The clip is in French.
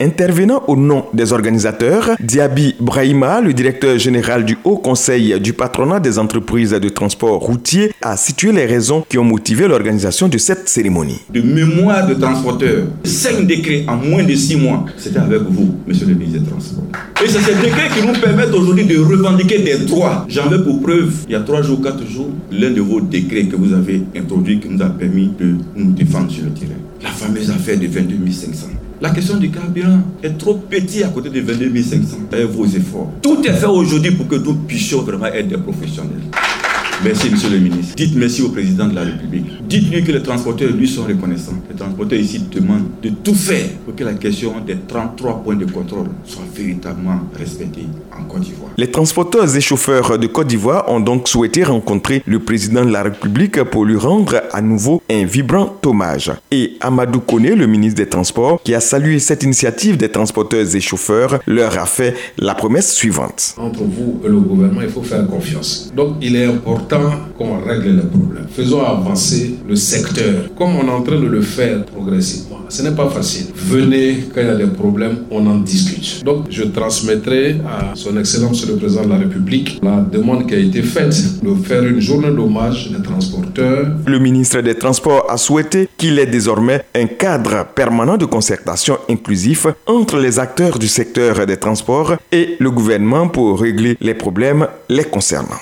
Intervenant au nom des organisateurs, Diaby Brahima, le directeur général du Haut Conseil du patronat des entreprises de transport routier, a situé les raisons qui ont motivé l'organisation de cette cérémonie. De mémoire de transporteurs, cinq décrets en moins de six mois, c'était avec vous, monsieur le ministre des Transports. Et c'est ces décrets qui nous permettent aujourd'hui de revendiquer des droits. J'en veux pour preuve, il y a trois jours, quatre jours, l'un de vos décrets que vous avez introduit qui nous a permis de nous défendre sur le terrain. La fameuse affaire de 22 500. La question du carburant est trop petit à côté de 22 500 avec vos efforts. Tout est fait aujourd'hui pour que nous puissions vraiment être des professionnels. Merci, monsieur le ministre. Dites merci au président de la République. Dites-lui que les transporteurs lui sont reconnaissants. Les transporteurs ici demandent de tout faire pour que la question des 33 points de contrôle soit véritablement respectée en Côte d'Ivoire. Les transporteurs et chauffeurs de Côte d'Ivoire ont donc souhaité rencontrer le président de la République pour lui rendre à nouveau un vibrant hommage. Et Amadou Kone, le ministre des Transports, qui a salué cette initiative des transporteurs et chauffeurs, leur a fait la promesse suivante. Entre vous et le gouvernement, il faut faire confiance. Donc il est important qu'on règle les problèmes. Faisons avancer le secteur comme on est en train de le faire progressivement. Ce n'est pas facile. Venez quand il y a des problèmes, on en discute. Donc je transmettrai à son Excellence le Président de la République la demande qui a été faite de faire une journée d'hommage des transporteurs. Le ministre des Transports a souhaité qu'il ait désormais un cadre permanent de concertation inclusif entre les acteurs du secteur des transports et le gouvernement pour régler les problèmes les concernant.